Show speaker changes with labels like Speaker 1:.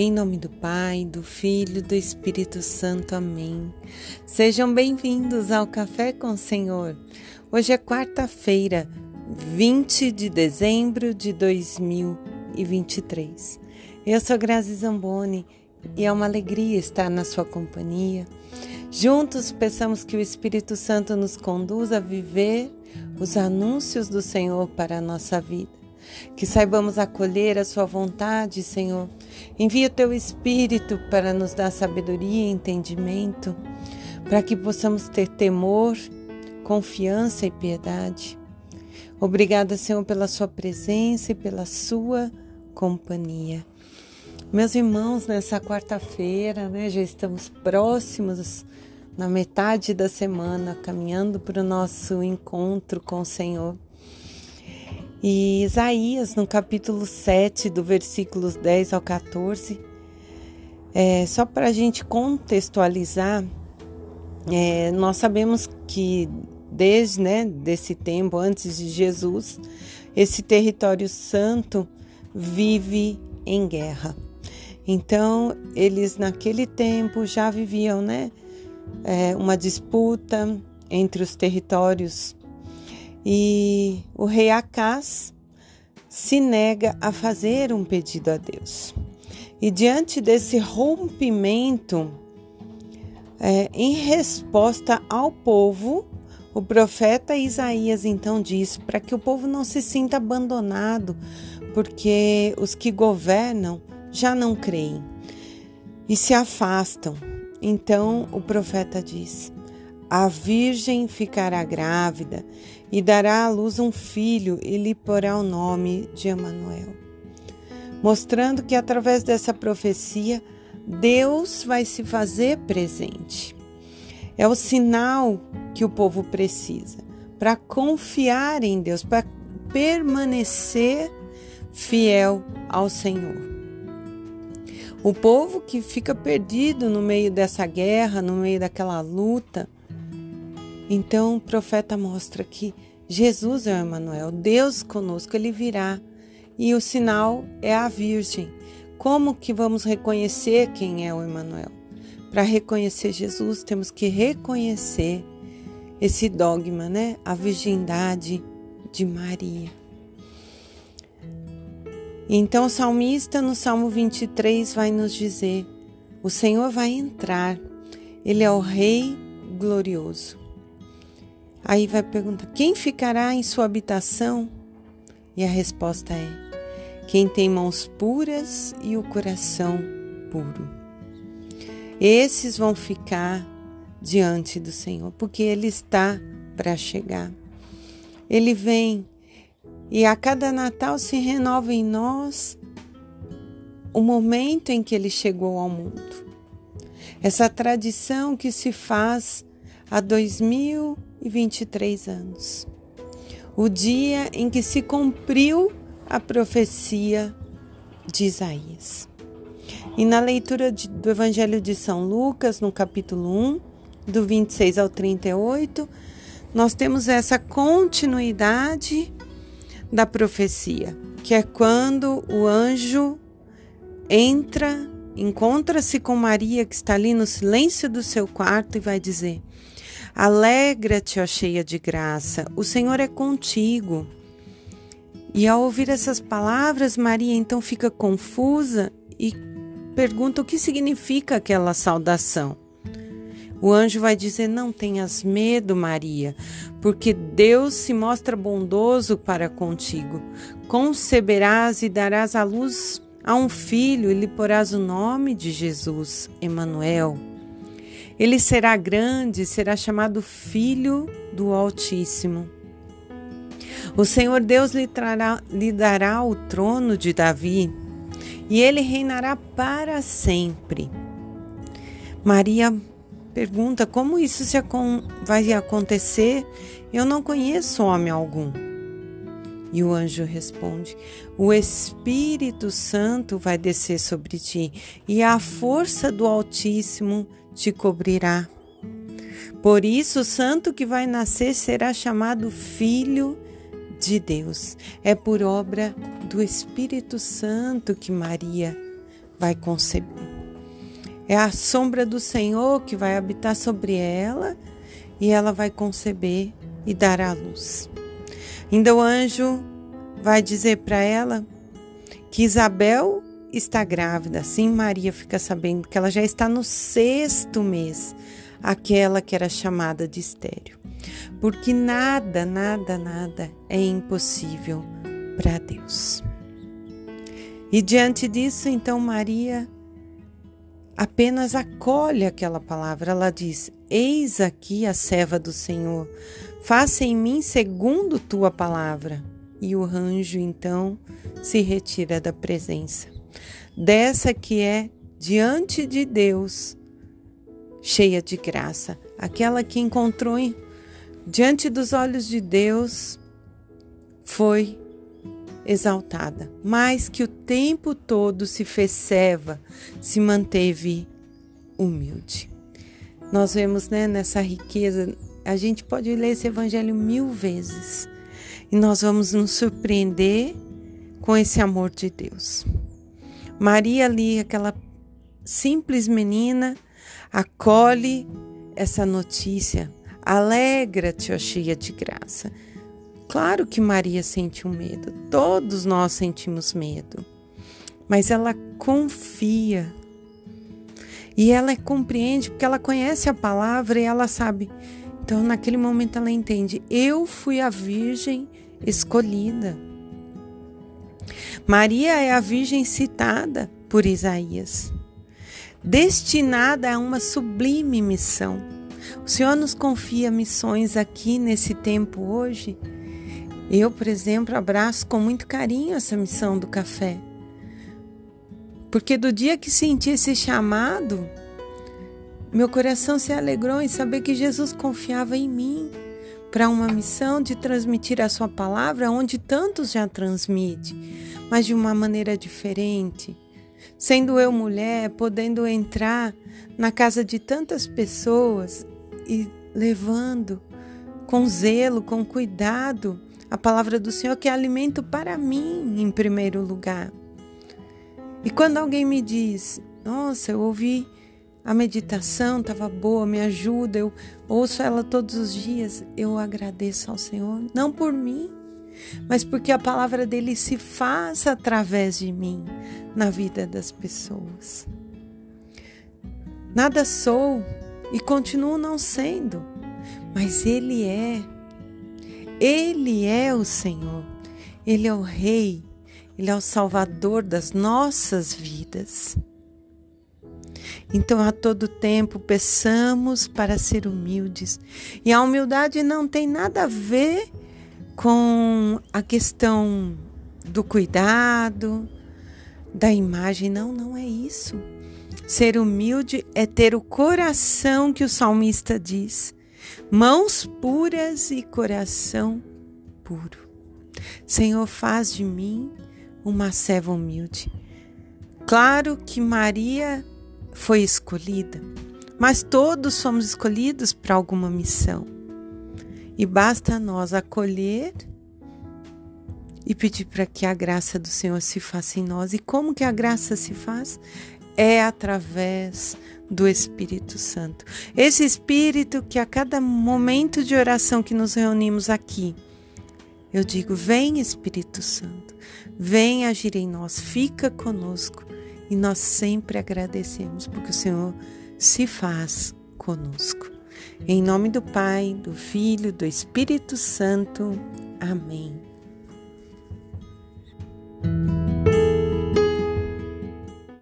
Speaker 1: Em nome do Pai, do Filho, do Espírito Santo. Amém. Sejam bem-vindos ao Café com o Senhor. Hoje é quarta-feira, 20 de dezembro de 2023. Eu sou Grazi Zamboni e é uma alegria estar na sua companhia. Juntos peçamos que o Espírito Santo nos conduza a viver os anúncios do Senhor para a nossa vida. Que saibamos acolher a Sua vontade, Senhor. Envia o Teu Espírito para nos dar sabedoria e entendimento, para que possamos ter temor, confiança e piedade. Obrigada, Senhor, pela Sua presença e pela Sua companhia. Meus irmãos, nessa quarta-feira, né, já estamos próximos na metade da semana, caminhando para o nosso encontro com o Senhor. E Isaías, no capítulo 7, do versículos 10 ao 14, é, só para a gente contextualizar, é, nós sabemos que desde né, desse tempo, antes de Jesus, esse território santo vive em guerra. Então, eles naquele tempo já viviam né, é, uma disputa entre os territórios e o rei Acás se nega a fazer um pedido a Deus. E diante desse rompimento, é, em resposta ao povo, o profeta Isaías então diz para que o povo não se sinta abandonado, porque os que governam já não creem e se afastam. Então o profeta diz: a virgem ficará grávida e dará à luz um filho e lhe porá o nome de Emanuel. Mostrando que através dessa profecia Deus vai se fazer presente. É o sinal que o povo precisa para confiar em Deus, para permanecer fiel ao Senhor. O povo que fica perdido no meio dessa guerra, no meio daquela luta, então o profeta mostra que Jesus é o Emanuel, Deus conosco, ele virá. E o sinal é a Virgem. Como que vamos reconhecer quem é o Emanuel? Para reconhecer Jesus, temos que reconhecer esse dogma, né? A virgindade de Maria. Então o salmista no Salmo 23 vai nos dizer: O Senhor vai entrar, ele é o rei glorioso. Aí vai perguntar: quem ficará em sua habitação? E a resposta é: quem tem mãos puras e o coração puro. Esses vão ficar diante do Senhor, porque Ele está para chegar. Ele vem e a cada Natal se renova em nós o momento em que Ele chegou ao mundo. Essa tradição que se faz há dois mil e 23 anos. O dia em que se cumpriu a profecia de Isaías. E na leitura de, do Evangelho de São Lucas, no capítulo 1, do 26 ao 38, nós temos essa continuidade da profecia, que é quando o anjo entra, encontra-se com Maria, que está ali no silêncio do seu quarto, e vai dizer: Alegra-te, ó cheia de graça, o Senhor é contigo. E ao ouvir essas palavras, Maria então fica confusa e pergunta o que significa aquela saudação. O anjo vai dizer: Não tenhas medo, Maria, porque Deus se mostra bondoso para contigo. Conceberás e darás à luz a um filho e lhe porás o nome de Jesus, Emanuel. Ele será grande, será chamado Filho do Altíssimo. O Senhor Deus lhe, trará, lhe dará o trono de Davi e ele reinará para sempre. Maria pergunta como isso se, vai acontecer. Eu não conheço homem algum. E o anjo responde: O Espírito Santo vai descer sobre ti, e a força do Altíssimo te cobrirá. Por isso, o santo que vai nascer será chamado Filho de Deus. É por obra do Espírito Santo que Maria vai conceber. É a sombra do Senhor que vai habitar sobre ela e ela vai conceber e dar à luz. Ainda o anjo vai dizer para ela que Isabel está grávida. Assim, Maria fica sabendo que ela já está no sexto mês, aquela que era chamada de estéreo. Porque nada, nada, nada é impossível para Deus. E diante disso, então, Maria apenas acolhe aquela palavra. Ela diz: Eis aqui a serva do Senhor, faça em mim segundo tua palavra. E o anjo então se retira da presença dessa que é diante de Deus, cheia de graça, aquela que encontrou diante dos olhos de Deus foi exaltada, mas que o tempo todo se fez serva, se manteve humilde. Nós vemos né, nessa riqueza, a gente pode ler esse evangelho mil vezes e nós vamos nos surpreender com esse amor de Deus. Maria ali, aquela simples menina, acolhe essa notícia. Alegra-te, cheia de graça. Claro que Maria sentiu medo, todos nós sentimos medo, mas ela confia e ela compreende porque ela conhece a palavra e ela sabe. Então, naquele momento, ela entende: eu fui a virgem escolhida. Maria é a virgem citada por Isaías, destinada a uma sublime missão. O Senhor nos confia missões aqui nesse tempo hoje. Eu, por exemplo, abraço com muito carinho essa missão do café. Porque do dia que senti esse chamado, meu coração se alegrou em saber que Jesus confiava em mim para uma missão de transmitir a sua palavra onde tantos já transmite, mas de uma maneira diferente. Sendo eu mulher, podendo entrar na casa de tantas pessoas e levando com zelo, com cuidado, a palavra do Senhor que é alimento para mim em primeiro lugar. E quando alguém me diz, nossa, eu ouvi a meditação estava boa, me ajuda, eu ouço ela todos os dias. Eu agradeço ao Senhor, não por mim, mas porque a palavra dele se faz através de mim na vida das pessoas. Nada sou e continuo não sendo, mas ele é. Ele é o Senhor. Ele é o rei, ele é o salvador das nossas vidas. Então, a todo tempo, peçamos para ser humildes. E a humildade não tem nada a ver com a questão do cuidado, da imagem. Não, não é isso. Ser humilde é ter o coração que o salmista diz, mãos puras e coração puro. Senhor, faz de mim uma serva humilde. Claro que Maria foi escolhida, mas todos somos escolhidos para alguma missão. E basta nós acolher e pedir para que a graça do Senhor se faça em nós. E como que a graça se faz? É através do Espírito Santo. Esse Espírito que a cada momento de oração que nos reunimos aqui, eu digo: vem Espírito Santo, vem agir em nós, fica conosco e nós sempre agradecemos porque o Senhor se faz conosco. Em nome do Pai, do Filho, do Espírito Santo. Amém.